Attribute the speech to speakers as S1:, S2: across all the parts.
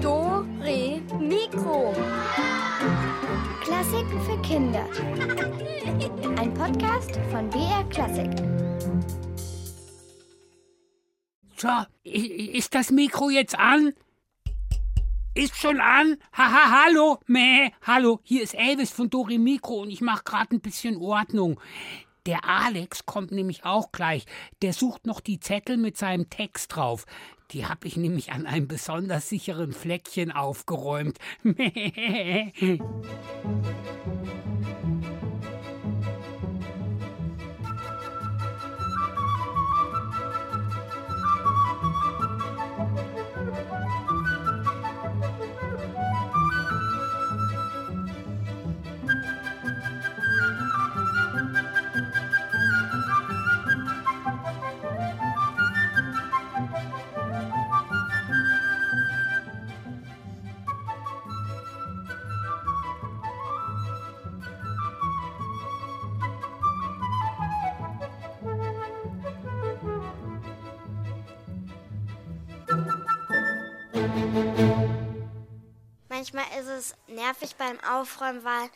S1: Do, Re, Mikro. Klassiken für Kinder. Ein Podcast von BR Klassik.
S2: So, ist das Mikro jetzt an? Ist schon an? Haha, hallo, meh, hallo, hier ist Elvis von Dori Mikro und ich mache gerade ein bisschen Ordnung. Der Alex kommt nämlich auch gleich. Der sucht noch die Zettel mit seinem Text drauf. Die habe ich nämlich an einem besonders sicheren Fleckchen aufgeräumt.
S3: Manchmal ist es nervig beim Aufräumen, weil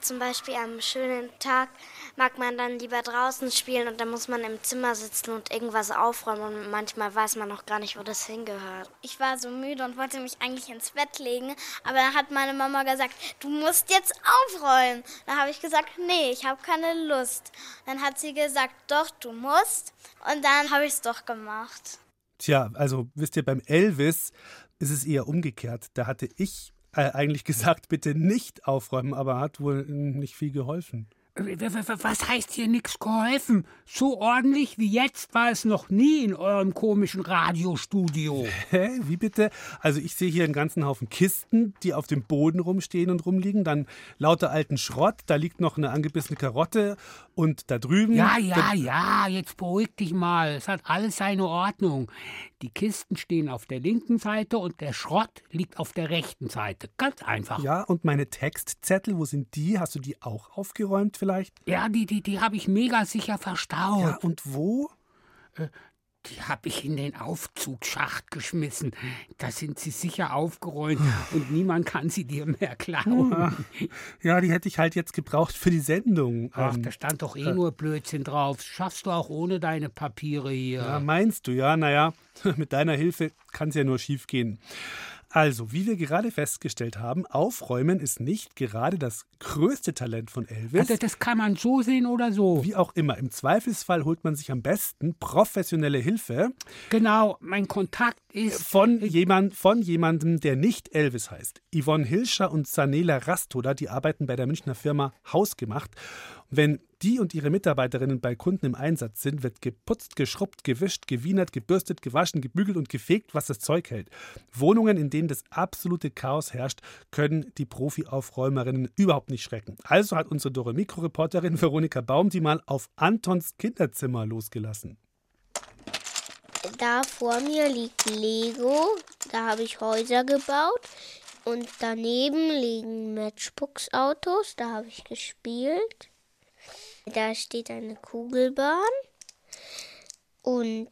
S3: zum Beispiel am schönen Tag mag man dann lieber draußen spielen und dann muss man im Zimmer sitzen und irgendwas aufräumen und manchmal weiß man noch gar nicht, wo das hingehört.
S4: Ich war so müde und wollte mich eigentlich ins Bett legen, aber dann hat meine Mama gesagt, du musst jetzt aufräumen. Da habe ich gesagt, nee, ich habe keine Lust. Dann hat sie gesagt, doch, du musst. Und dann habe ich es doch gemacht.
S5: Tja, also wisst ihr, beim Elvis ist es eher umgekehrt. Da hatte ich äh, eigentlich gesagt, bitte nicht aufräumen, aber hat wohl nicht viel geholfen.
S2: Was heißt hier nichts geholfen? So ordentlich wie jetzt war es noch nie in eurem komischen Radiostudio.
S5: Hä? Wie bitte? Also ich sehe hier einen ganzen Haufen Kisten, die auf dem Boden rumstehen und rumliegen. Dann lauter alten Schrott. Da liegt noch eine angebissene Karotte. Und da drüben.
S2: Ja, ja, ja, jetzt beruhig dich mal. Es hat alles seine Ordnung. Die Kisten stehen auf der linken Seite und der Schrott liegt auf der rechten Seite. Ganz einfach.
S5: ja, und meine Textzettel, wo sind die? Hast du die auch aufgeräumt vielleicht?
S2: Ja, die, die, die habe ich mega sicher verstaut.
S5: Ja, und wo?
S2: Die habe ich in den Aufzugsschacht geschmissen. Da sind sie sicher aufgeräumt und niemand kann sie dir mehr klauen.
S5: Ja, die hätte ich halt jetzt gebraucht für die Sendung.
S2: Ach,
S5: Ähm,
S2: da stand doch eh nur Blödsinn drauf. Schaffst du auch ohne deine Papiere hier.
S5: Ja, meinst du, ja, naja, mit deiner Hilfe kann es ja nur schief gehen. Also, wie wir gerade festgestellt haben, Aufräumen ist nicht gerade das größte Talent von Elvis.
S2: Also das kann man so sehen oder so.
S5: Wie auch immer, im Zweifelsfall holt man sich am besten professionelle Hilfe
S2: Genau, mein Kontakt ist.
S5: von, jemand, von jemandem, der nicht Elvis heißt. Yvonne Hilscher und Sanela Rastoda, die arbeiten bei der Münchner Firma Hausgemacht. Wenn die und ihre Mitarbeiterinnen bei Kunden im Einsatz sind, wird geputzt, geschrubbt, gewischt, gewienert, gebürstet, gewaschen, gebügelt und gefegt, was das Zeug hält. Wohnungen, in denen das absolute Chaos herrscht, können die Profi-Aufräumerinnen überhaupt nicht schrecken. Also hat unsere Dore Mikro-Reporterin Veronika Baum die mal auf Antons Kinderzimmer losgelassen.
S6: Da vor mir liegt Lego, da habe ich Häuser gebaut und daneben liegen Matchbox-Autos, da habe ich gespielt. Da steht eine Kugelbahn und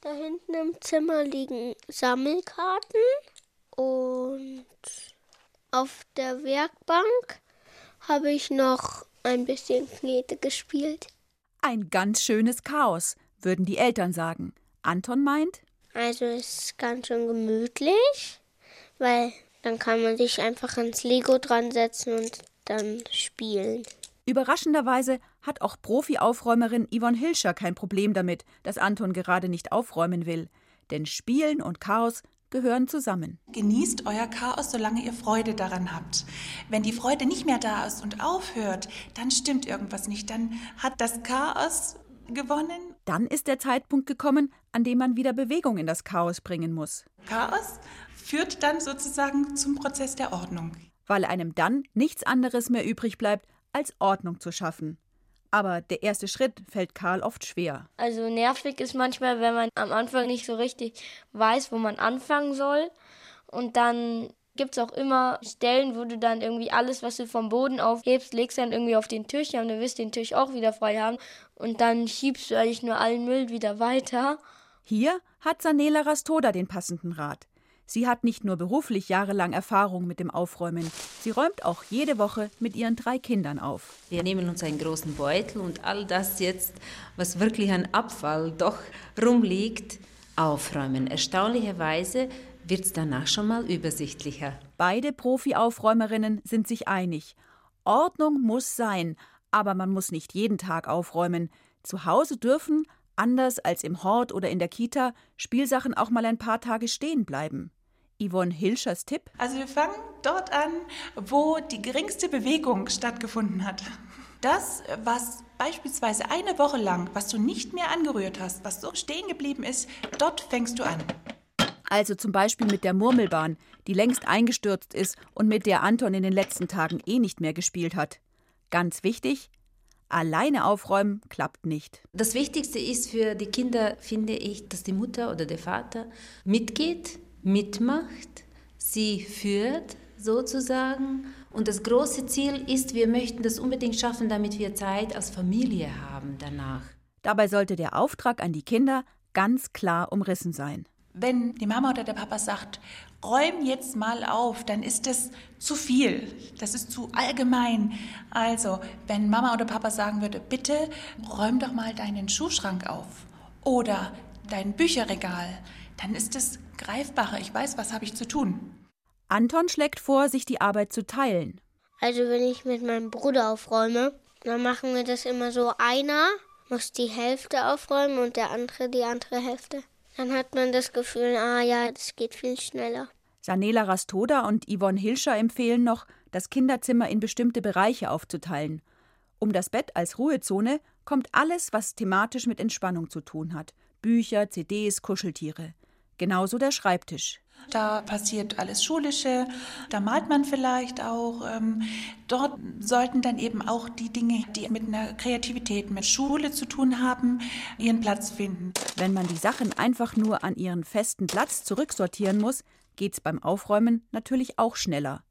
S6: da hinten im Zimmer liegen Sammelkarten und auf der Werkbank habe ich noch ein bisschen Knete gespielt.
S7: Ein ganz schönes Chaos, würden die Eltern sagen. Anton meint,
S6: Also es ist ganz schön gemütlich, weil dann kann man sich einfach ans Lego dran setzen und dann spielen.
S7: überraschenderweise hat auch Profi-Aufräumerin Yvonne Hilscher kein Problem damit, dass Anton gerade nicht aufräumen will. Denn Spielen und Chaos gehören zusammen.
S8: Genießt euer Chaos, solange ihr Freude daran habt. Wenn die Freude nicht mehr da ist und aufhört, dann stimmt irgendwas nicht. Dann hat das Chaos gewonnen.
S7: Dann ist der Zeitpunkt gekommen, an dem man wieder Bewegung in das Chaos bringen muss.
S8: Chaos führt dann sozusagen zum Prozess der Ordnung.
S7: Weil einem dann nichts anderes mehr übrig bleibt, als Ordnung zu schaffen. Aber der erste Schritt fällt Karl oft schwer.
S9: Also nervig ist manchmal, wenn man am Anfang nicht so richtig weiß, wo man anfangen soll. Und dann gibt es auch immer Stellen, wo du dann irgendwie alles, was du vom Boden aufhebst, legst dann irgendwie auf den Tisch. Ja, und du willst den Tisch auch wieder frei haben. Und dann schiebst du eigentlich nur allen Müll wieder weiter.
S7: Hier hat Sanela Rastoda den passenden Rat. Sie hat nicht nur beruflich jahrelang Erfahrung mit dem Aufräumen, sie räumt auch jede Woche mit ihren drei Kindern auf.
S10: Wir nehmen uns einen großen Beutel und all das jetzt, was wirklich an Abfall doch rumliegt, aufräumen. Erstaunlicherweise wird es danach schon mal übersichtlicher.
S7: Beide Profi-Aufräumerinnen sind sich einig. Ordnung muss sein, aber man muss nicht jeden Tag aufräumen. Zu Hause dürfen, anders als im Hort oder in der Kita, Spielsachen auch mal ein paar Tage stehen bleiben. Yvonne Hilschers Tipp?
S8: Also wir fangen dort an, wo die geringste Bewegung stattgefunden hat. Das, was beispielsweise eine Woche lang, was du nicht mehr angerührt hast, was so stehen geblieben ist, dort fängst du an.
S7: Also zum Beispiel mit der Murmelbahn, die längst eingestürzt ist und mit der Anton in den letzten Tagen eh nicht mehr gespielt hat. Ganz wichtig, alleine aufräumen klappt nicht.
S10: Das Wichtigste ist für die Kinder, finde ich, dass die Mutter oder der Vater mitgeht, mitmacht, sie führt sozusagen. Und das große Ziel ist, wir möchten das unbedingt schaffen, damit wir Zeit als Familie haben danach.
S7: Dabei sollte der Auftrag an die Kinder ganz klar umrissen sein.
S8: Wenn die Mama oder der Papa sagt, räum jetzt mal auf, dann ist das zu viel. Das ist zu allgemein. Also, wenn Mama oder Papa sagen würde, bitte räum doch mal deinen Schuhschrank auf oder dein Bücherregal, dann ist es greifbarer. Ich weiß, was habe ich zu tun.
S7: Anton schlägt vor, sich die Arbeit zu teilen.
S6: Also wenn ich mit meinem Bruder aufräume, dann machen wir das immer so, einer muss die Hälfte aufräumen und der andere die andere Hälfte. Dann hat man das Gefühl, ah ja, das geht viel schneller.
S7: Sanela Rastoda und Yvonne Hilscher empfehlen noch, das Kinderzimmer in bestimmte Bereiche aufzuteilen. Um das Bett als Ruhezone kommt alles, was thematisch mit Entspannung zu tun hat. Bücher, CDs, Kuscheltiere. Genauso der Schreibtisch.
S8: Da passiert alles Schulische, da malt man vielleicht auch. Ähm, dort sollten dann eben auch die Dinge, die mit einer Kreativität, mit Schule zu tun haben, ihren Platz finden.
S7: Wenn man die Sachen einfach nur an ihren festen Platz zurücksortieren muss, geht's beim Aufräumen natürlich auch schneller.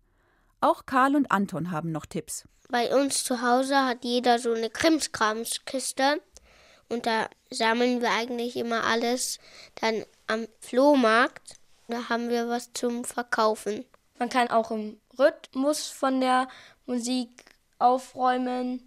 S7: Auch Karl und Anton haben noch Tipps.
S6: Bei uns zu Hause hat jeder so eine Krimskramskiste und da sammeln wir eigentlich immer alles dann am Flohmarkt. Da haben wir was zum Verkaufen.
S9: Man kann auch im Rhythmus von der Musik aufräumen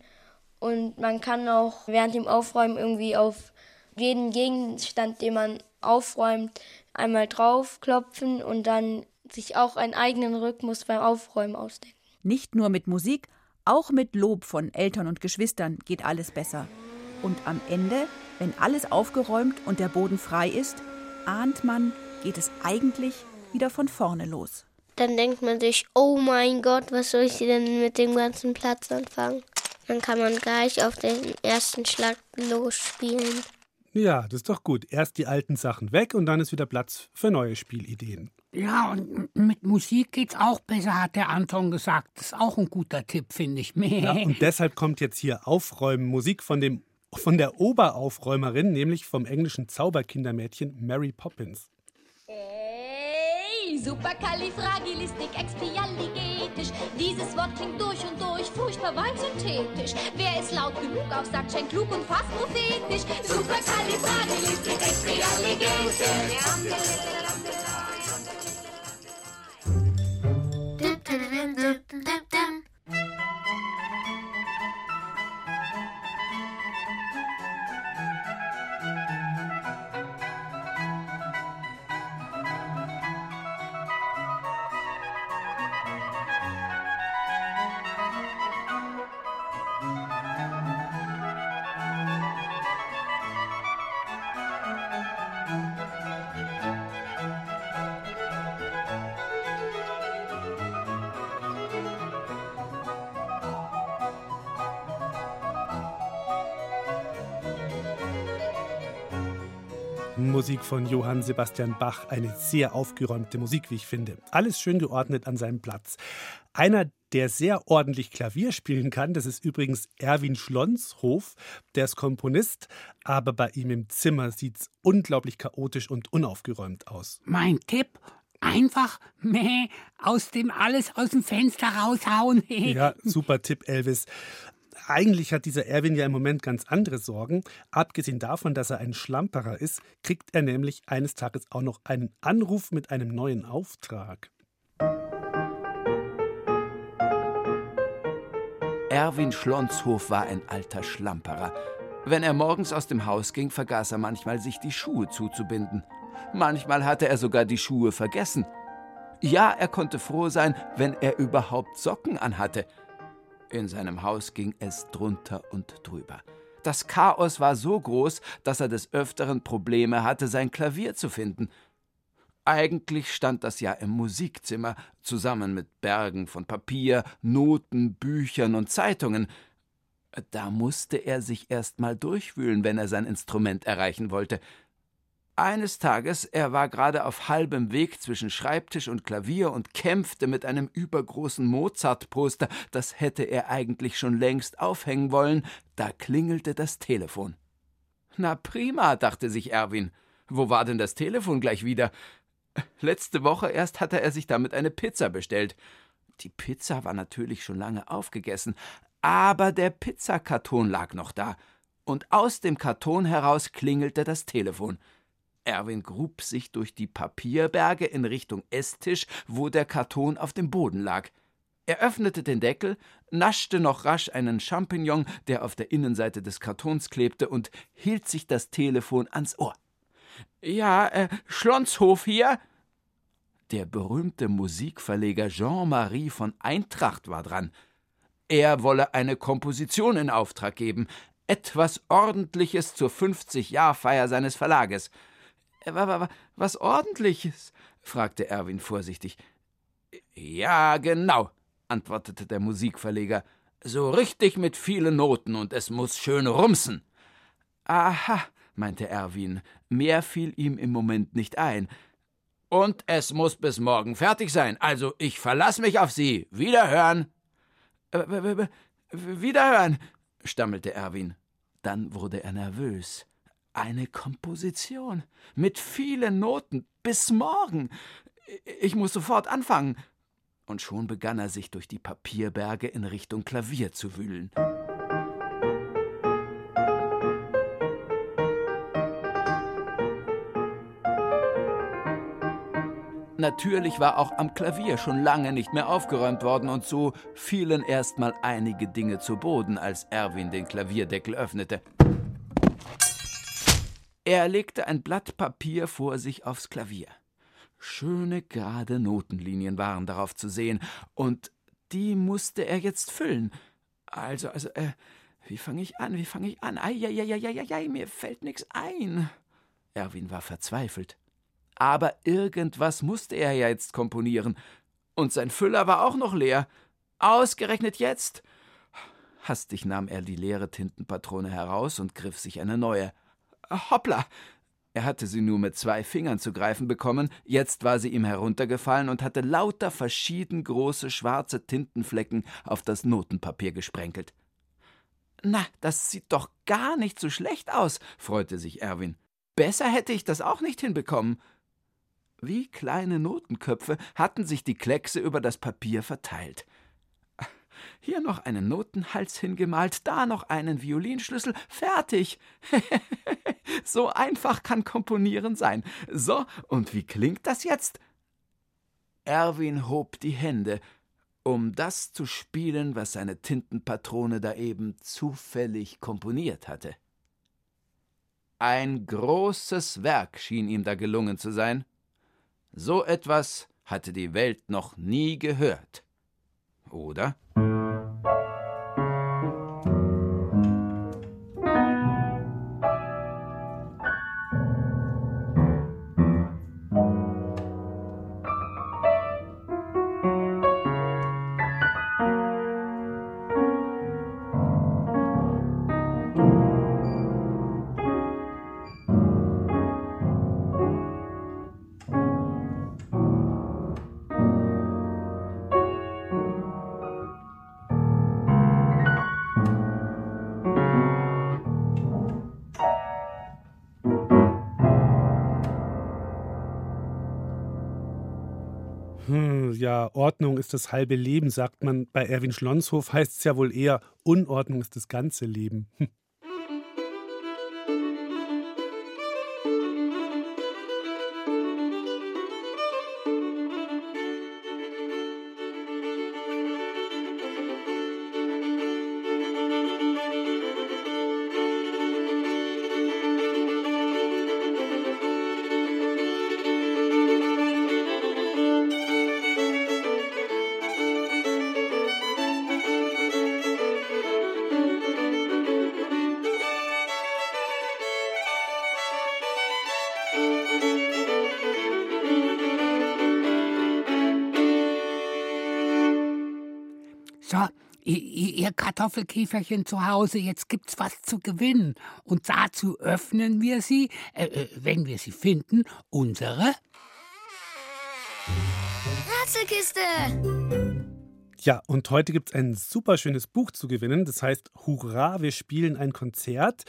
S9: und man kann auch während dem Aufräumen irgendwie auf jeden Gegenstand, den man aufräumt, einmal draufklopfen und dann sich auch einen eigenen Rhythmus beim Aufräumen ausdenken.
S7: Nicht nur mit Musik, auch mit Lob von Eltern und Geschwistern geht alles besser. Und am Ende, wenn alles aufgeräumt und der Boden frei ist, ahnt man, geht es eigentlich wieder von vorne los.
S6: Dann denkt man sich, oh mein Gott, was soll ich denn mit dem ganzen Platz anfangen? Dann kann man gleich auf den ersten Schlag losspielen.
S5: Ja, das ist doch gut. Erst die alten Sachen weg und dann ist wieder Platz für neue Spielideen.
S2: Ja, und mit Musik geht's auch besser, hat der Anton gesagt. Das ist auch ein guter Tipp, finde ich.
S5: Ja, und deshalb kommt jetzt hier Aufräumen Musik von dem von der Oberaufräumerin, nämlich vom englischen Zauberkindermädchen Mary Poppins.
S1: Hey, superkalifragilistikexpialigetisch. Dieses Wort klingt durch und durch furchtbar weit synthetisch. Wer ist laut genug auf sagt, schenkt klug und fast prophetisch. Superkalifragilistikexpialigetisch.
S5: Musik von Johann Sebastian Bach, eine sehr aufgeräumte Musik, wie ich finde. Alles schön geordnet an seinem Platz. Einer, der sehr ordentlich Klavier spielen kann, das ist übrigens Erwin Schlonshof, der ist Komponist, aber bei ihm im Zimmer sieht es unglaublich chaotisch und unaufgeräumt aus.
S2: Mein Tipp, einfach meh, aus dem alles aus dem Fenster raushauen.
S5: ja, super Tipp, Elvis. Eigentlich hat dieser Erwin ja im Moment ganz andere Sorgen. Abgesehen davon, dass er ein Schlamperer ist, kriegt er nämlich eines Tages auch noch einen Anruf mit einem neuen Auftrag.
S11: Erwin Schlonshof war ein alter Schlamperer. Wenn er morgens aus dem Haus ging, vergaß er manchmal, sich die Schuhe zuzubinden. Manchmal hatte er sogar die Schuhe vergessen. Ja, er konnte froh sein, wenn er überhaupt Socken anhatte. In seinem Haus ging es drunter und drüber. Das Chaos war so groß, dass er des Öfteren Probleme hatte, sein Klavier zu finden. Eigentlich stand das ja im Musikzimmer, zusammen mit Bergen von Papier, Noten, Büchern und Zeitungen. Da musste er sich erst mal durchwühlen, wenn er sein Instrument erreichen wollte. Eines Tages, er war gerade auf halbem Weg zwischen Schreibtisch und Klavier und kämpfte mit einem übergroßen Mozart-Poster, das hätte er eigentlich schon längst aufhängen wollen, da klingelte das Telefon. Na prima, dachte sich Erwin. Wo war denn das Telefon gleich wieder? Letzte Woche erst hatte er sich damit eine Pizza bestellt. Die Pizza war natürlich schon lange aufgegessen, aber der Pizzakarton lag noch da, und aus dem Karton heraus klingelte das Telefon. Erwin grub sich durch die Papierberge in Richtung Esstisch, wo der Karton auf dem Boden lag. Er öffnete den Deckel, naschte noch rasch einen Champignon, der auf der Innenseite des Kartons klebte, und hielt sich das Telefon ans Ohr. Ja, äh, Schlonshof hier? Der berühmte Musikverleger Jean-Marie von Eintracht war dran. Er wolle eine Komposition in Auftrag geben, etwas Ordentliches zur 50-Jahr-Feier seines Verlages. Äh, was Ordentliches? fragte Erwin vorsichtig. Ja, genau, antwortete der Musikverleger. So richtig mit vielen Noten und es muss schön rumsen. Aha, meinte Erwin, mehr fiel ihm im Moment nicht ein. Und es muss bis morgen fertig sein, also ich verlass mich auf Sie. Wiederhören. Äh, wiederhören, stammelte Erwin. Dann wurde er nervös. Eine Komposition mit vielen Noten bis morgen. Ich muss sofort anfangen. Und schon begann er sich durch die Papierberge in Richtung Klavier zu wühlen. Natürlich war auch am Klavier schon lange nicht mehr aufgeräumt worden, und so fielen erstmal einige Dinge zu Boden, als Erwin den Klavierdeckel öffnete. Er legte ein Blatt Papier vor sich aufs Klavier. Schöne gerade Notenlinien waren darauf zu sehen, und die musste er jetzt füllen. Also, also, äh, wie fange ich an? Wie fange ich an? Eieieiei, mir fällt nichts ein. Erwin war verzweifelt. Aber irgendwas musste er ja jetzt komponieren. Und sein Füller war auch noch leer. Ausgerechnet jetzt. Hastig nahm er die leere Tintenpatrone heraus und griff sich eine neue. Hoppla! Er hatte sie nur mit zwei Fingern zu greifen bekommen, jetzt war sie ihm heruntergefallen und hatte lauter verschieden große schwarze Tintenflecken auf das Notenpapier gesprenkelt. Na, das sieht doch gar nicht so schlecht aus, freute sich Erwin. Besser hätte ich das auch nicht hinbekommen. Wie kleine Notenköpfe hatten sich die Kleckse über das Papier verteilt. Hier noch einen Notenhals hingemalt, da noch einen Violinschlüssel, fertig. so einfach kann Komponieren sein. So, und wie klingt das jetzt? Erwin hob die Hände, um das zu spielen, was seine Tintenpatrone da eben zufällig komponiert hatte. Ein großes Werk schien ihm da gelungen zu sein. So etwas hatte die Welt noch nie gehört.
S5: Oda. Ordnung ist das halbe Leben, sagt man. Bei Erwin Schlonshof heißt es ja wohl eher, Unordnung ist das ganze Leben.
S2: Kartoffelkäferchen zu Hause, jetzt gibt's was zu gewinnen. Und dazu öffnen wir sie, äh, äh, wenn wir sie finden, unsere
S1: Ratzelkiste!
S5: Ja, und heute gibt es ein super schönes Buch zu gewinnen. Das heißt Hurra, wir spielen ein Konzert.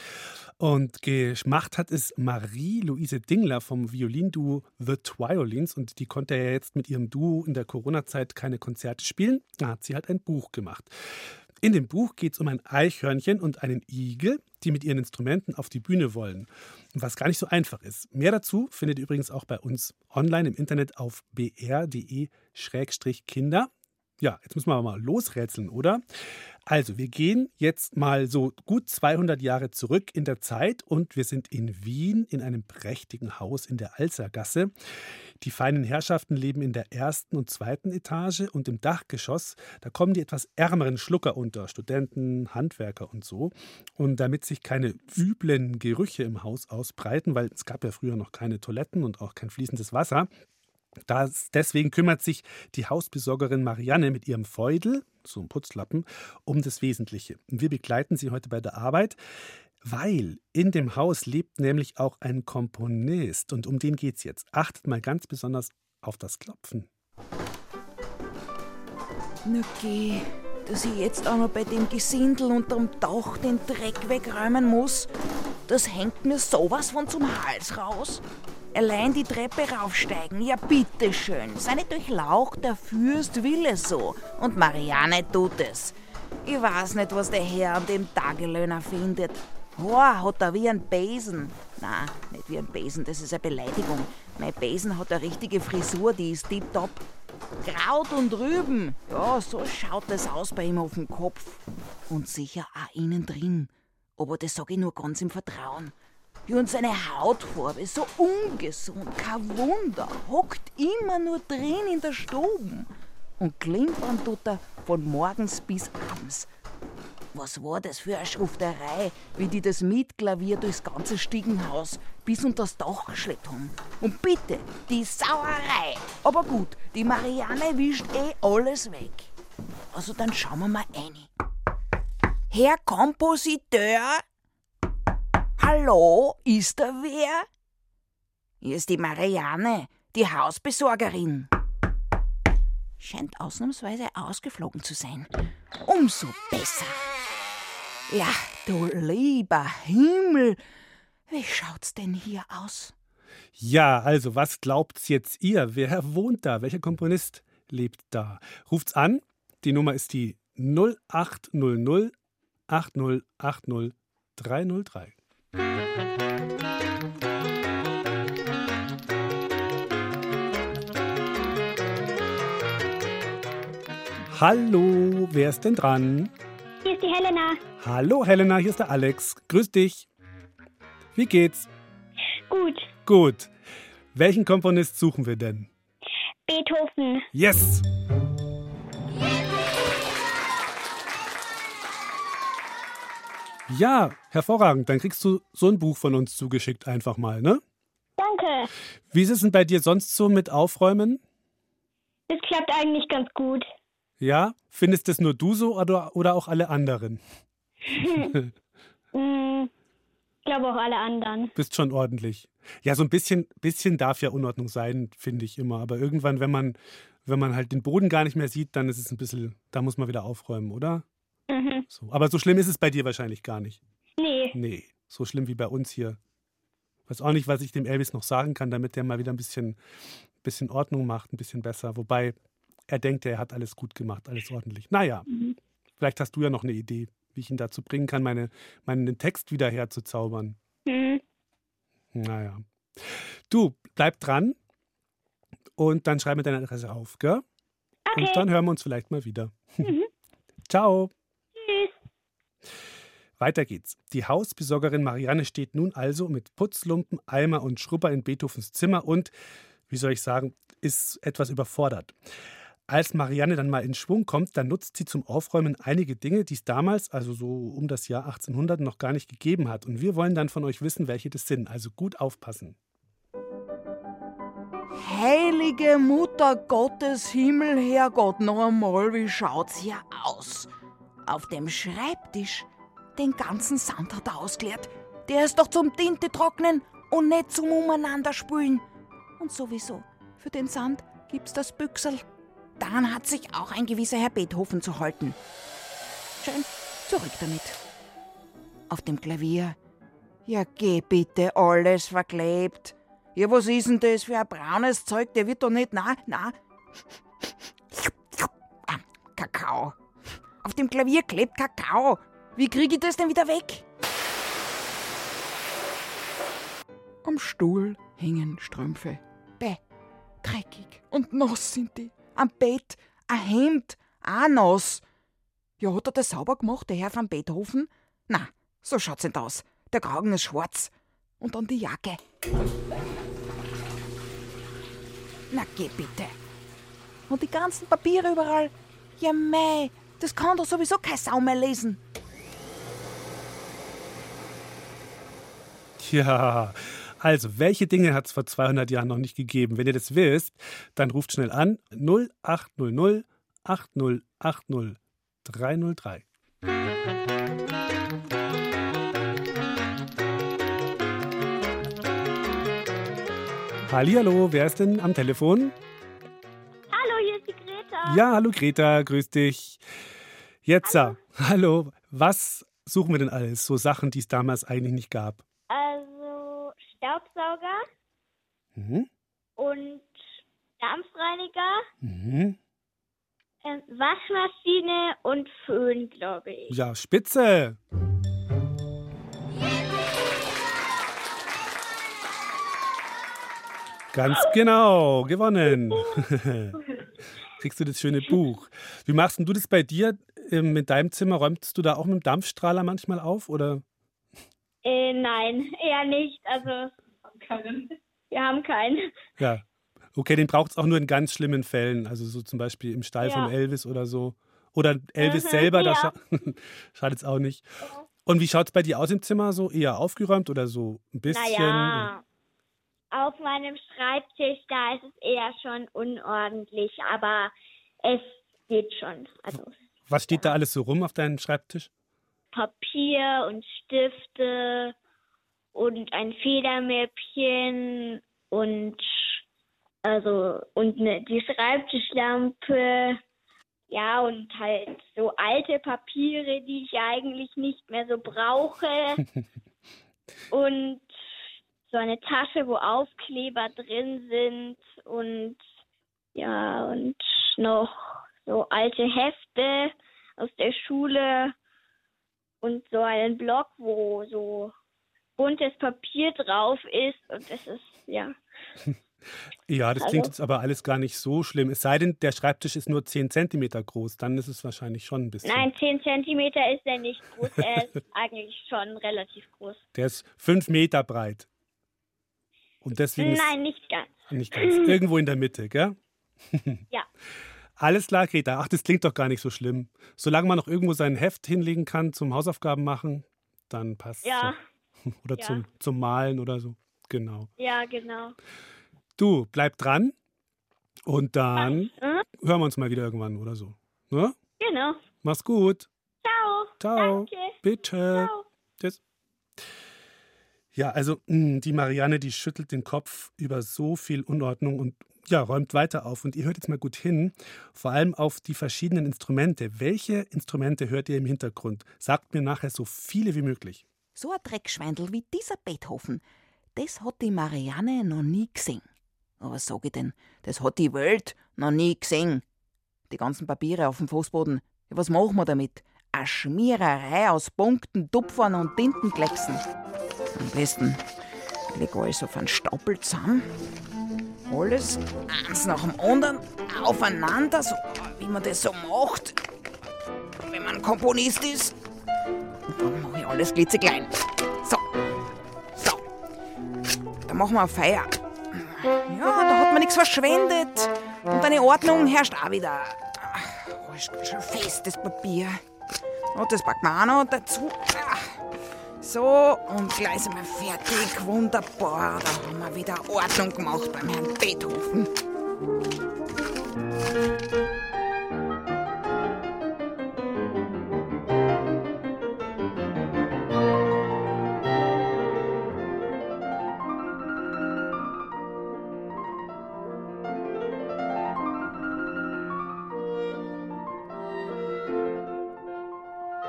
S5: Und gemacht hat es Marie-Louise Dingler vom Violinduo The Twiolins. Und die konnte ja jetzt mit ihrem Duo in der Corona-Zeit keine Konzerte spielen. Da hat sie halt ein Buch gemacht. In dem Buch geht es um ein Eichhörnchen und einen Igel, die mit ihren Instrumenten auf die Bühne wollen. Was gar nicht so einfach ist. Mehr dazu findet ihr übrigens auch bei uns online im Internet auf br.de-kinder. Ja, jetzt müssen wir aber mal losrätseln, oder? Also, wir gehen jetzt mal so gut 200 Jahre zurück in der Zeit und wir sind in Wien in einem prächtigen Haus in der Alsergasse. Die feinen Herrschaften leben in der ersten und zweiten Etage und im Dachgeschoss, da kommen die etwas ärmeren Schlucker unter, Studenten, Handwerker und so. Und damit sich keine üblen Gerüche im Haus ausbreiten, weil es gab ja früher noch keine Toiletten und auch kein fließendes Wasser, das, deswegen kümmert sich die Hausbesorgerin Marianne mit ihrem Feudel, so einem Putzlappen, um das Wesentliche. Wir begleiten sie heute bei der Arbeit, weil in dem Haus lebt nämlich auch ein Komponist und um den geht es jetzt. Achtet mal ganz besonders auf das Klopfen.
S12: Na geh, dass ich jetzt auch noch bei dem Gesindel unterm Dach den Dreck wegräumen muss, das hängt mir sowas von zum Hals raus. Allein die Treppe raufsteigen, ja bitteschön. Sei nicht durchlaucht, der Fürst will es so. Und Marianne tut es. Ich weiß nicht, was der Herr an dem Tagelöhner findet. Boah, hat er wie ein Besen. Na, nicht wie ein Besen, das ist eine Beleidigung. Mein Besen hat eine richtige Frisur, die ist tipptopp. Kraut und Rüben, ja, so schaut es aus bei ihm auf dem Kopf. Und sicher auch innen drin. Aber das sag ich nur ganz im Vertrauen. Ja, und seine Hautfarbe so ungesund, kein Wunder. Hockt immer nur drin in der Stube. Und klimpern tut er von morgens bis abends. Was war das für eine Schrufterei, wie die das Mietklavier durchs ganze Stiegenhaus bis unter das Dach geschleppt haben. Und bitte, die Sauerei. Aber gut, die Marianne wischt eh alles weg. Also dann schauen wir mal rein. Herr Kompositeur? Hallo, ist da wer? Hier ist die Marianne, die Hausbesorgerin. Scheint ausnahmsweise ausgeflogen zu sein. Umso besser. Ja, du lieber Himmel, wie schaut's denn hier aus?
S5: Ja, also was glaubt's jetzt ihr? Wer wohnt da? Welcher Komponist lebt da? Ruft's an. Die Nummer ist die 0800 8080 303. Hallo, wer ist denn dran?
S13: Hier ist die Helena.
S5: Hallo Helena, hier ist der Alex. Grüß dich. Wie geht's?
S13: Gut.
S5: Gut. Welchen Komponist suchen wir denn?
S13: Beethoven.
S5: Yes! Ja, hervorragend. Dann kriegst du so ein Buch von uns zugeschickt einfach mal, ne?
S13: Danke.
S5: Wie ist es denn bei dir sonst so mit Aufräumen?
S13: Das klappt eigentlich ganz gut.
S5: Ja? Findest das nur du so oder, oder auch alle anderen?
S13: Hm, Ich glaube auch alle anderen.
S5: Bist schon ordentlich. Ja, so ein bisschen, bisschen darf ja Unordnung sein, finde ich immer. Aber irgendwann, wenn man, wenn man halt den Boden gar nicht mehr sieht, dann ist es ein bisschen, da muss man wieder aufräumen, oder?
S13: Mhm.
S5: So. Aber so schlimm ist es bei dir wahrscheinlich gar nicht.
S13: Nee.
S5: Nee, so schlimm wie bei uns hier. Weiß auch nicht, was ich dem Elvis noch sagen kann, damit der mal wieder ein bisschen, bisschen Ordnung macht, ein bisschen besser. Wobei er denkt, er hat alles gut gemacht, alles ordentlich. Naja,
S13: Mhm.
S5: vielleicht hast du ja noch eine Idee, wie ich ihn dazu bringen kann, meine, meinen Text wieder herzuzaubern.
S13: Mhm.
S5: Naja. Du, bleib dran und dann schreib mir deine Adresse auf, gell?
S13: Okay.
S5: Und dann hören wir uns vielleicht mal wieder.
S13: Mhm.
S5: Ciao. Weiter geht's. Die Hausbesorgerin Marianne steht nun also mit Putzlumpen, Eimer und Schrubber in Beethovens Zimmer und, wie soll ich sagen, ist etwas überfordert. Als Marianne dann mal in Schwung kommt, dann nutzt sie zum Aufräumen einige Dinge, die es damals, also so um das Jahr 1800, noch gar nicht gegeben hat. Und wir wollen dann von euch wissen, welche das sind. Also gut aufpassen.
S12: Heilige Mutter Gottes, Himmel, Herrgott, noch einmal, wie schaut's hier aus? Auf dem Schreibtisch, den ganzen Sand hat er ausgeleert. Der ist doch zum Tinte trocknen und nicht zum Umeinanderspülen. Und sowieso, für den Sand gibt's das Büchsel. Daran hat sich auch ein gewisser Herr Beethoven zu halten. Schön, zurück damit. Auf dem Klavier. Ja, geh bitte, alles verklebt. Ja, was ist denn das für ein braunes Zeug? Der wird doch nicht, na, na. Ah, Kakao. Auf dem Klavier klebt Kakao. Wie kriege ich das denn wieder weg? Am Stuhl hängen Strümpfe. Bäh, dreckig und nass sind die. Am Bett ein Hemd, auch nass. Ja, hat er das sauber gemacht, der Herr von Beethoven? Na, so schaut's nicht aus. Der Kragen ist schwarz. Und dann die Jacke. Na, geh bitte. Und die ganzen Papiere überall. Ja, mei, das kann doch sowieso kein Sau mehr lesen.
S5: Ja, also, welche Dinge hat es vor 200 Jahren noch nicht gegeben? Wenn ihr das wisst, dann ruft schnell an 0800 8080 303. Hallihallo, wer ist denn am Telefon?
S13: Hallo, hier ist die Greta.
S5: Ja, hallo Greta, grüß dich. Jetzt, hallo. hallo, was suchen wir denn alles? So Sachen, die es damals eigentlich nicht gab.
S13: Also Staubsauger
S5: Mhm.
S13: und Dampfreiniger,
S5: Mhm.
S13: ähm, Waschmaschine und Föhn, glaube ich.
S5: Ja, spitze. Ganz genau, gewonnen. Kriegst du das schöne Buch. Wie machst du das bei dir mit deinem Zimmer? Räumst du da auch mit dem Dampfstrahler manchmal auf? Oder?
S13: Äh, nein, eher nicht. Also wir haben keinen.
S5: Ja. Okay, den braucht es auch nur in ganz schlimmen Fällen. Also so zum Beispiel im Stall
S13: Ja.
S5: von Elvis oder so. Oder Elvis
S13: Mhm,
S5: selber, da
S13: ja.
S5: scha schadet es auch nicht. Und wie schaut es bei dir aus im Zimmer? So eher aufgeräumt oder so ein bisschen?
S13: Naja, auf meinem Schreibtisch, da ist es eher schon unordentlich, aber es geht schon. Also
S5: Was steht da alles so rum auf deinem Schreibtisch?
S13: Papier und Stifte und ein Federmäppchen und also und ne, die Schreibtischlampe. Ja, und halt so alte Papiere, die ich eigentlich nicht mehr so brauche. und so eine Tasche, wo Aufkleber drin sind und ja, und noch so alte Hefte aus der Schule und so einen Block, wo so buntes Papier drauf ist und das ist, ja.
S5: Ja, das
S13: Also-
S5: klingt jetzt aber alles gar nicht so schlimm. Es sei denn, der Schreibtisch ist nur 10 Zentimeter groß. Dann ist es wahrscheinlich schon ein bisschen.
S13: Nein, 10 Zentimeter ist er nicht groß, er ist eigentlich schon relativ groß.
S5: Der ist 5 Meter breit. Und deswegen
S13: Nein, nicht ganz.
S5: nicht ganz. Irgendwo in der Mitte, gell?
S13: Ja.
S5: Alles klar, Greta. Ach, das klingt doch gar nicht so schlimm. Solange man noch irgendwo sein Heft hinlegen kann zum Hausaufgaben machen, dann passt
S13: Ja.
S5: Oder
S13: Ja.
S5: zum, zum Malen oder so. Genau.
S13: Ja, genau.
S5: Du, bleib dran. Und dann
S13: Hm?
S5: hören wir uns mal wieder irgendwann oder so. Ne?
S13: Genau.
S5: Mach's gut.
S13: Ciao.
S5: Ciao.
S13: Danke.
S5: Bitte. Tschüss. Ja, also mh, die Marianne, die schüttelt den Kopf über so viel Unordnung und ja, räumt weiter auf. Und ihr hört jetzt mal gut hin, vor allem auf die verschiedenen Instrumente. Welche Instrumente hört ihr im Hintergrund? Sagt mir nachher so viele wie möglich.
S12: So ein Dreckschweindel wie dieser Beethoven, das hat die Marianne noch nie gesehen. Aber sag ich denn, das hat die Welt noch nie gesehen. Die ganzen Papiere auf dem Fußboden. Ja, was machen wir damit? Eine Schmiererei aus Punkten, Tupfern und Tintenklecksen. Am besten leg alles auf einen Stapel zusammen. Alles eins nach dem anderen aufeinander, so wie man das so macht, wenn man Komponist ist. Und dann mache ich alles klitzeklein. So. So. Da machen wir eine Feier. Ja, da hat man nichts verschwendet. Und eine Ordnung herrscht auch wieder. Ganz schön fest, das Papier. Und das packen wir auch noch dazu. So, und gleich sind wir fertig. Wunderbar. Da haben wir wieder Ordnung gemacht beim Herrn Beethoven.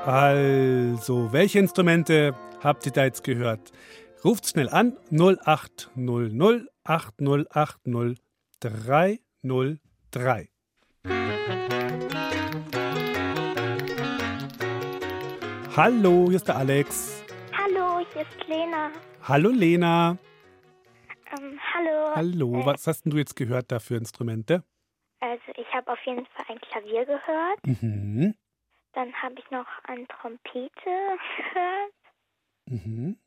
S5: Also, welche Instrumente habt ihr da jetzt gehört? Ruft schnell an 0800 8080 303. Hallo, hier ist der Alex.
S14: Hallo, hier ist Lena.
S5: Hallo Lena.
S14: Ähm, hallo.
S5: Hallo,
S14: Äh,
S5: was hast denn du jetzt gehört da für Instrumente?
S14: Also ich habe auf jeden Fall ein Klavier gehört.
S5: Mhm.
S14: Dann habe ich noch eine Trompete gehört.
S5: Mhm.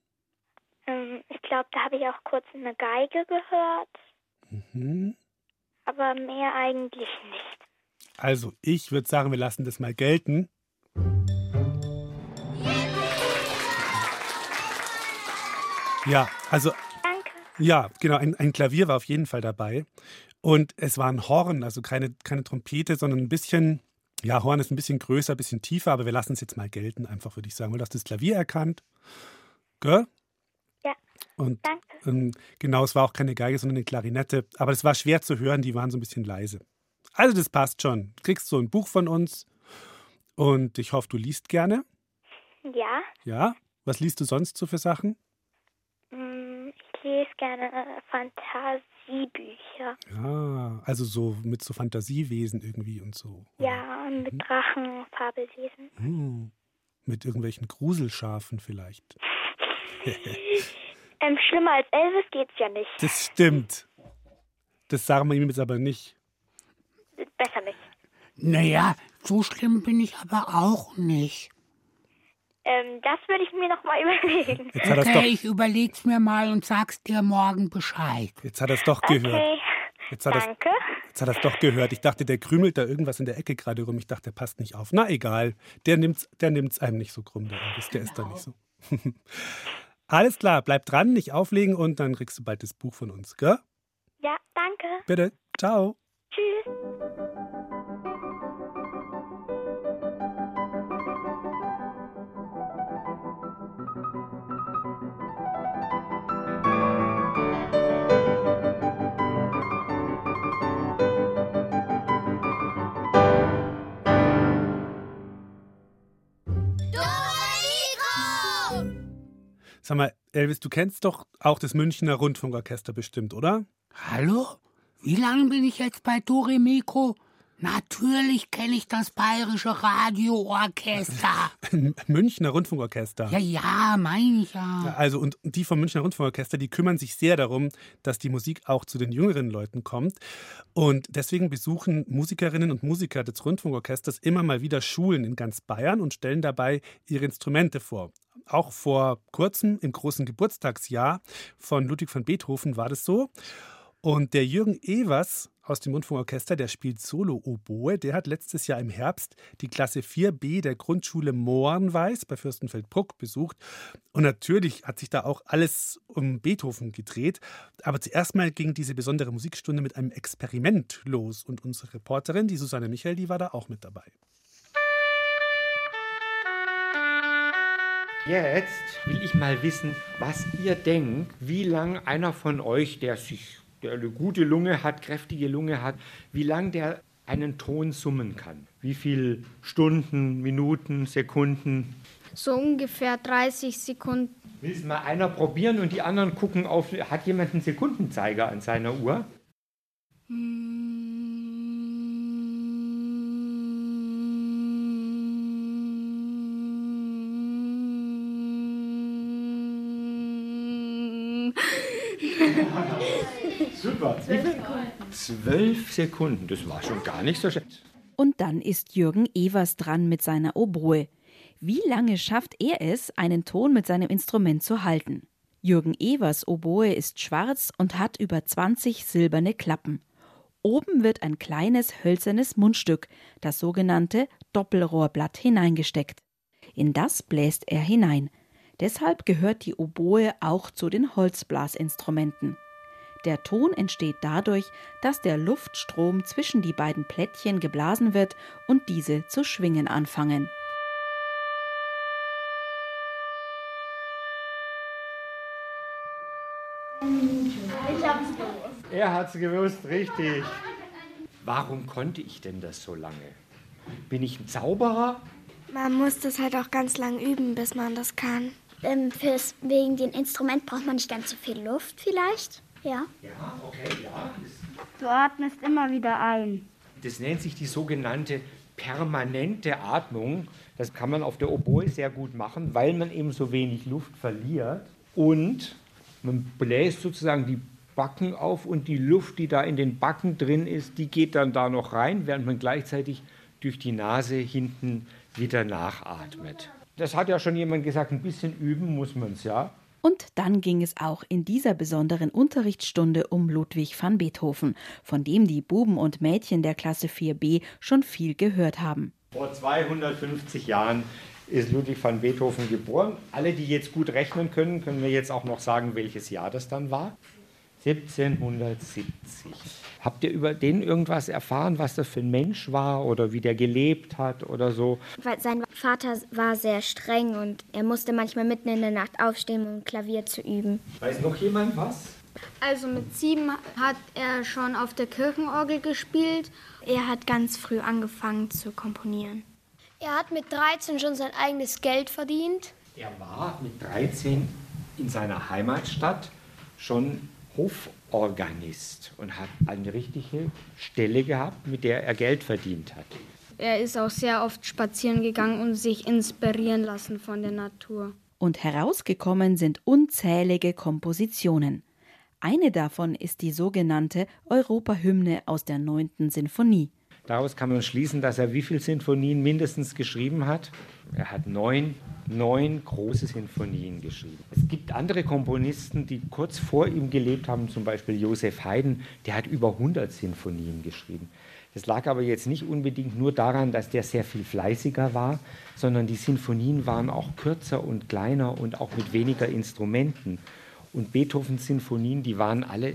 S14: Ähm, ich glaube, da habe ich auch kurz eine Geige gehört.
S5: Mhm.
S14: Aber mehr eigentlich nicht.
S5: Also, ich würde sagen, wir lassen das mal gelten. Ja, also.
S14: Danke.
S5: Ja, genau, ein, ein Klavier war auf jeden Fall dabei. Und es war ein Horn, also keine, keine Trompete, sondern ein bisschen, ja, Horn ist ein bisschen größer, ein bisschen tiefer, aber wir lassen es jetzt mal gelten, einfach würde ich sagen. Weil du hast das Klavier erkannt. Gell?
S14: Ja.
S5: Und
S14: Danke.
S5: ähm, genau, es war auch keine Geige, sondern eine Klarinette. Aber es war schwer zu hören, die waren so ein bisschen leise. Also, das passt schon. Du kriegst so ein Buch von uns und ich hoffe, du liest gerne.
S14: Ja,
S5: Ja? Was liest du sonst so für Sachen?
S14: Ich lese gerne äh, Fantasiebücher.
S5: Ja, also so mit so Fantasiewesen irgendwie und so.
S14: Ja, und mit Drachen, Fabelwesen.
S5: Hm. Mit irgendwelchen Gruselschafen vielleicht.
S14: Ähm, schlimmer als Elvis geht's ja nicht.
S5: Das stimmt. Das sagen wir ihm jetzt aber nicht.
S14: Besser nicht.
S2: Naja, so schlimm bin ich aber auch nicht.
S14: Ähm, das würde ich mir noch mal überlegen.
S5: Jetzt hat
S2: Okay,
S5: doch-
S2: ich überleg's mir mal und sag's dir morgen Bescheid.
S5: Jetzt hat er es doch gehört.
S14: Okay,
S5: Jetzt hat
S14: danke.
S5: Jetzt hat er es doch gehört. Ich dachte, der krümelt da irgendwas in der Ecke gerade rum. Ich dachte, der passt nicht auf. Na egal, der nimmt's, der nimmt's einem nicht so krumm, der Elvis. Der ist da nicht so. Alles klar, bleib dran, nicht auflegen und dann kriegst du bald das Buch von uns, gell?
S14: Ja, danke.
S5: Bitte, ciao.
S14: Tschüss.
S5: Sag mal, Elvis, du kennst doch auch das Münchner Rundfunkorchester bestimmt, oder?
S2: Hallo? Wie lange bin ich jetzt bei Dore Mikro? Natürlich kenne ich das Bayerische Radioorchester.
S5: Münchner Rundfunkorchester.
S2: Ja, ja, meine ich ja.
S5: Also und die vom Münchner Rundfunkorchester, die kümmern sich sehr darum, dass die Musik auch zu den jüngeren Leuten kommt. Und deswegen besuchen Musikerinnen und Musiker des Rundfunkorchesters immer mal wieder Schulen in ganz Bayern und stellen dabei ihre Instrumente vor. Auch vor kurzem, im großen Geburtstagsjahr von Ludwig van Beethoven, war das so. Und der Jürgen Evers aus dem Rundfunkorchester, der spielt Solo-Oboe, der hat letztes Jahr im Herbst die Klasse 4b der Grundschule Mohrenweiß bei Fürstenfeldbruck besucht. Und natürlich hat sich da auch alles um Beethoven gedreht. Aber zuerst mal ging diese besondere Musikstunde mit einem Experiment los. Und unsere Reporterin, die Susanne Michael, die war da auch mit dabei.
S15: Jetzt will ich mal wissen, was ihr denkt, wie lang einer von euch, der sich, der eine gute Lunge hat, kräftige Lunge hat, wie lang der einen Ton summen kann. Wie viele Stunden, Minuten, Sekunden.
S9: So ungefähr 30 Sekunden.
S15: Will es mal einer probieren und die anderen gucken auf, hat jemand einen Sekundenzeiger an seiner Uhr? Super. Zwölf Sekunden. Zwölf Sekunden, das war schon gar nicht so schlecht.
S16: Und dann ist Jürgen Evers dran mit seiner Oboe. Wie lange schafft er es, einen Ton mit seinem Instrument zu halten? Jürgen Evers Oboe ist schwarz und hat über 20 silberne Klappen. Oben wird ein kleines hölzernes Mundstück, das sogenannte Doppelrohrblatt, hineingesteckt. In das bläst er hinein. Deshalb gehört die Oboe auch zu den Holzblasinstrumenten. Der Ton entsteht dadurch, dass der Luftstrom zwischen die beiden Plättchen geblasen wird und diese zu schwingen anfangen.
S15: Er hat's gewusst, richtig. Warum konnte ich denn das so lange? Bin ich ein Zauberer?
S17: Man muss das halt auch ganz lang üben, bis man das kann.
S4: Ähm, fürs, wegen dem Instrument braucht man nicht ganz so viel Luft vielleicht. Ja.
S15: Ja, okay, ja.
S17: Du atmest immer wieder ein.
S15: Das nennt sich die sogenannte permanente Atmung. Das kann man auf der Oboe sehr gut machen, weil man eben so wenig Luft verliert. Und man bläst sozusagen die Backen auf und die Luft, die da in den Backen drin ist, die geht dann da noch rein, während man gleichzeitig durch die Nase hinten wieder nachatmet. Das hat ja schon jemand gesagt, ein bisschen üben muss man es ja.
S16: Und dann ging es auch in dieser besonderen Unterrichtsstunde um Ludwig van Beethoven, von dem die Buben und Mädchen der Klasse 4b schon viel gehört haben.
S15: Vor 250 Jahren ist Ludwig van Beethoven geboren. Alle, die jetzt gut rechnen können, können wir jetzt auch noch sagen, welches Jahr das dann war. 1770. Habt ihr über den irgendwas erfahren, was das für ein Mensch war oder wie der gelebt hat oder so?
S4: Sein Vater war sehr streng und er musste manchmal mitten in der Nacht aufstehen, um Klavier zu üben.
S15: Weiß noch jemand was?
S17: Also mit sieben hat er schon auf der Kirchenorgel gespielt. Er hat ganz früh angefangen zu komponieren.
S6: Er hat mit 13 schon sein eigenes Geld verdient.
S15: Er war mit 13 in seiner Heimatstadt schon Hoforganist und hat eine richtige Stelle gehabt, mit der er Geld verdient hat.
S17: Er ist auch sehr oft spazieren gegangen und sich inspirieren lassen von der Natur.
S16: Und herausgekommen sind unzählige Kompositionen. Eine davon ist die sogenannte Europahymne aus der 9. Sinfonie.
S15: Daraus kann man schließen, dass er wie viele Sinfonien mindestens geschrieben hat. Er hat neun, neun große Sinfonien geschrieben. Es gibt andere Komponisten, die kurz vor ihm gelebt haben, zum Beispiel Josef Haydn, der hat über 100 Sinfonien geschrieben. Das lag aber jetzt nicht unbedingt nur daran, dass der sehr viel fleißiger war, sondern die Sinfonien waren auch kürzer und kleiner und auch mit weniger Instrumenten. Und Beethovens Sinfonien, die waren alle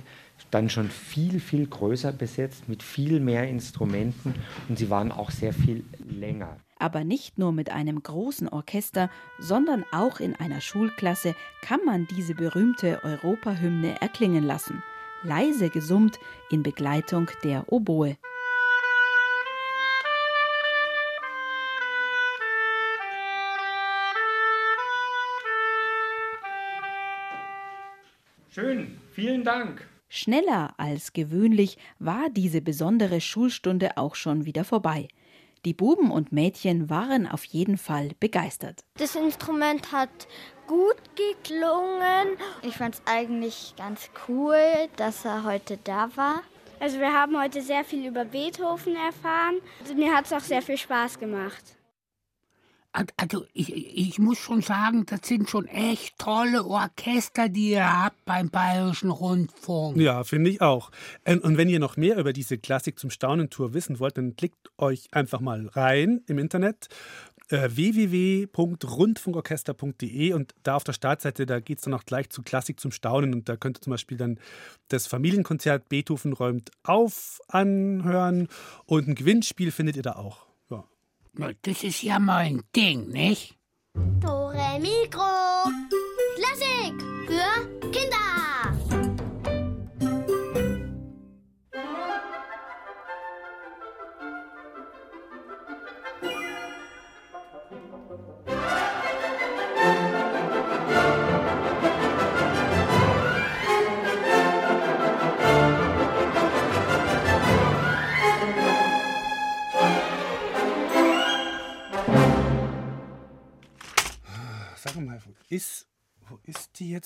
S15: dann schon viel, viel größer besetzt mit viel mehr Instrumenten und sie waren auch sehr viel länger.
S16: Aber nicht nur mit einem großen Orchester, sondern auch in einer Schulklasse kann man diese berühmte Europahymne erklingen lassen, leise gesummt in Begleitung der Oboe.
S15: Schön, vielen Dank.
S16: Schneller als gewöhnlich war diese besondere Schulstunde auch schon wieder vorbei. Die Buben und Mädchen waren auf jeden Fall begeistert.
S6: Das Instrument hat gut geklungen.
S4: Ich fand es eigentlich ganz cool, dass er heute da war.
S17: Also wir haben heute sehr viel über Beethoven erfahren. Also mir hat es auch sehr viel Spaß gemacht.
S2: Also ich, ich muss schon sagen, das sind schon echt tolle Orchester, die ihr habt beim Bayerischen Rundfunk.
S5: Ja, finde ich auch. Ähm, und wenn ihr noch mehr über diese Klassik zum Staunen-Tour wissen wollt, dann klickt euch einfach mal rein im Internet äh, www.rundfunkorchester.de und da auf der Startseite, da geht es dann auch gleich zu Klassik zum Staunen und da könnt ihr zum Beispiel dann das Familienkonzert Beethoven räumt auf anhören und ein Gewinnspiel findet ihr da auch.
S2: Das ist ja mal ein Ding, nicht?
S6: Dore Mikro.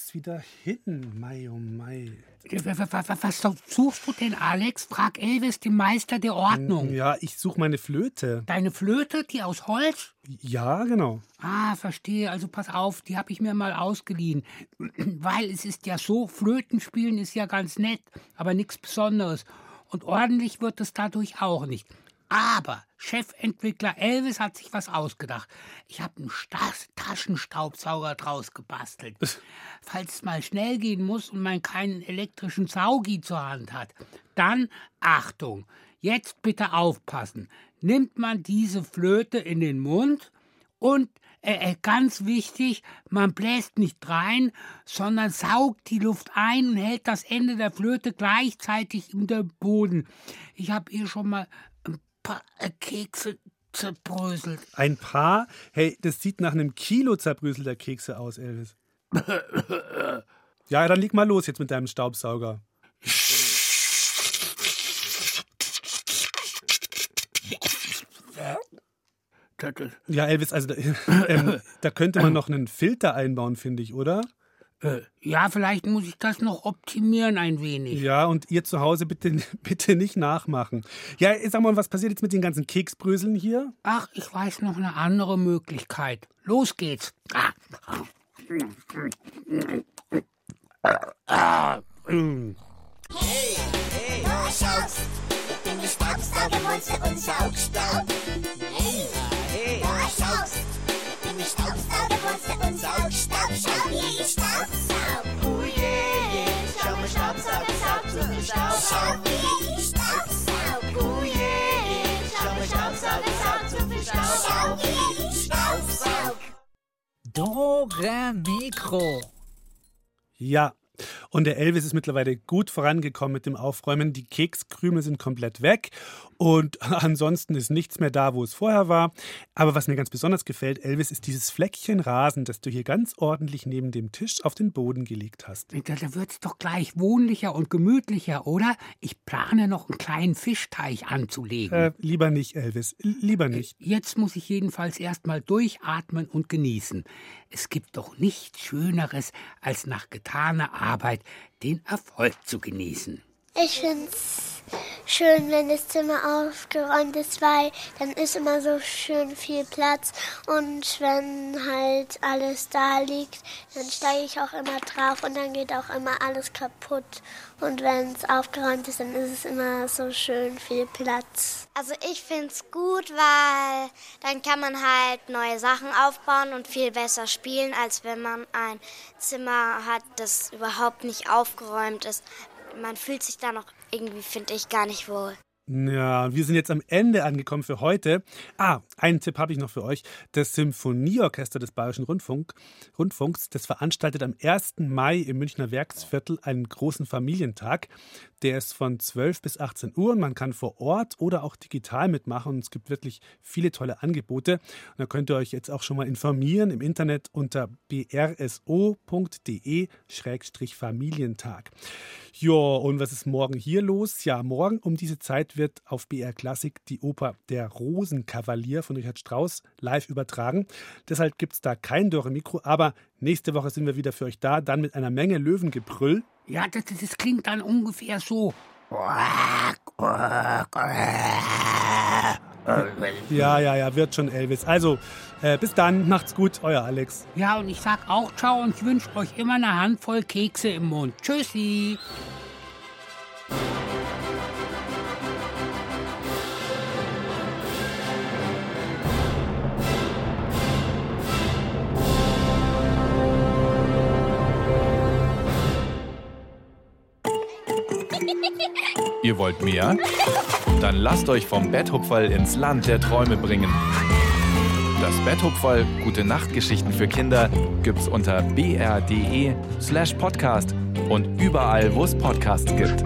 S5: Jetzt wieder hin? Mai, oh Mai.
S2: Was suchst du denn, Alex? Frag Elvis, den Meister der Ordnung.
S5: Ja, ich suche meine Flöte.
S2: Deine Flöte, die aus Holz?
S5: Ja, genau.
S2: Ah, verstehe. Also pass auf, die habe ich mir mal ausgeliehen. Weil es ist ja so, Flötenspielen ist ja ganz nett, aber nichts Besonderes. Und ordentlich wird es dadurch auch nicht. Aber Chefentwickler Elvis hat sich was ausgedacht. Ich habe einen Taschenstaubsauger draus gebastelt. Falls es mal schnell gehen muss und man keinen elektrischen Saugi zur Hand hat, dann Achtung. Jetzt bitte aufpassen. Nimmt man diese Flöte in den Mund und äh, äh, ganz wichtig, man bläst nicht rein, sondern saugt die Luft ein und hält das Ende der Flöte gleichzeitig in den Boden. Ich habe hier schon mal paar Kekse zerbröselt.
S5: Ein paar? Hey, das sieht nach einem Kilo zerbröselter Kekse aus, Elvis. ja, dann leg mal los jetzt mit deinem Staubsauger. Ja, Elvis, also äh, da könnte man noch einen Filter einbauen, finde ich, oder?
S2: Äh, ja, vielleicht muss ich das noch optimieren ein wenig.
S5: Ja, und ihr zu Hause bitte, bitte nicht nachmachen. Ja, sag mal, was passiert jetzt mit den ganzen Keksbröseln hier?
S2: Ach, ich weiß noch eine andere Möglichkeit. Los geht's. Ah.
S18: Hey, hey, du schaust, ich bin die Staubsaugermonster und Saugstaub. Hey, hey, du schaust, ich bin die Staubsaugermonster und Saugstaub. Schau, wie ich Staubsaug. Oh yeah, yeah, schau mal, Staubsauger saugt so viel Staub. Schau, wie ich Staubsaug. Oh yeah, yeah, schau mal, Staubsauger saugt so viel Staub. Schau, wie ich Staubsaug.
S19: Dora Mikro.
S5: Ja, und der Elvis ist mittlerweile gut vorangekommen mit dem Aufräumen. Die Kekskrümel sind komplett weg und ansonsten ist nichts mehr da, wo es vorher war. Aber was mir ganz besonders gefällt, Elvis, ist dieses Fleckchen Rasen, das du hier ganz ordentlich neben dem Tisch auf den Boden gelegt hast.
S2: Da, da wird es doch gleich wohnlicher und gemütlicher, oder? Ich plane noch einen kleinen Fischteich anzulegen.
S5: Äh, lieber nicht, Elvis. Lieber nicht.
S2: Jetzt muss ich jedenfalls erstmal durchatmen und genießen. Es gibt doch nichts Schöneres, als nach getaner Arbeit den Erfolg zu genießen.
S6: Ich find's schön, wenn das Zimmer aufgeräumt ist, weil dann ist immer so schön viel Platz und wenn halt alles da liegt, dann steige ich auch immer drauf und dann geht auch immer alles kaputt. Und wenn es aufgeräumt ist, dann ist es immer so schön viel Platz.
S3: Also ich find's gut, weil dann kann man halt neue Sachen aufbauen und viel besser spielen, als wenn man ein Zimmer hat, das überhaupt nicht aufgeräumt ist man fühlt sich da noch irgendwie, finde ich, gar nicht wohl.
S5: Ja, wir sind jetzt am Ende angekommen für heute. Ah, einen Tipp habe ich noch für euch. Das Symphonieorchester des Bayerischen Rundfunk, Rundfunks, das veranstaltet am 1. Mai im Münchner Werksviertel einen großen Familientag. Der ist von 12 bis 18 Uhr und man kann vor Ort oder auch digital mitmachen. Und es gibt wirklich viele tolle Angebote. Und da könnt ihr euch jetzt auch schon mal informieren im Internet unter brso.de-familientag. Ja, und was ist morgen hier los? Ja, morgen um diese Zeit wird auf BR Klassik die Oper Der Rosenkavalier von Richard Strauss live übertragen. Deshalb gibt es da kein Dore Mikro, aber nächste Woche sind wir wieder für euch da, dann mit einer Menge Löwengebrüll.
S2: Ja, das, das klingt dann ungefähr so.
S5: Ja, ja, ja, wird schon Elvis. Also, äh, bis dann, macht's gut, euer Alex.
S2: Ja, und ich sag auch ciao und ich wünsche euch immer eine Handvoll Kekse im Mund. Tschüssi.
S20: Ihr wollt mehr? Dann lasst euch vom Betthupferl ins Land der Träume bringen. Das Betthupferl Gute Nachtgeschichten für Kinder gibt's unter br.de slash podcast und überall, wo es Podcasts gibt.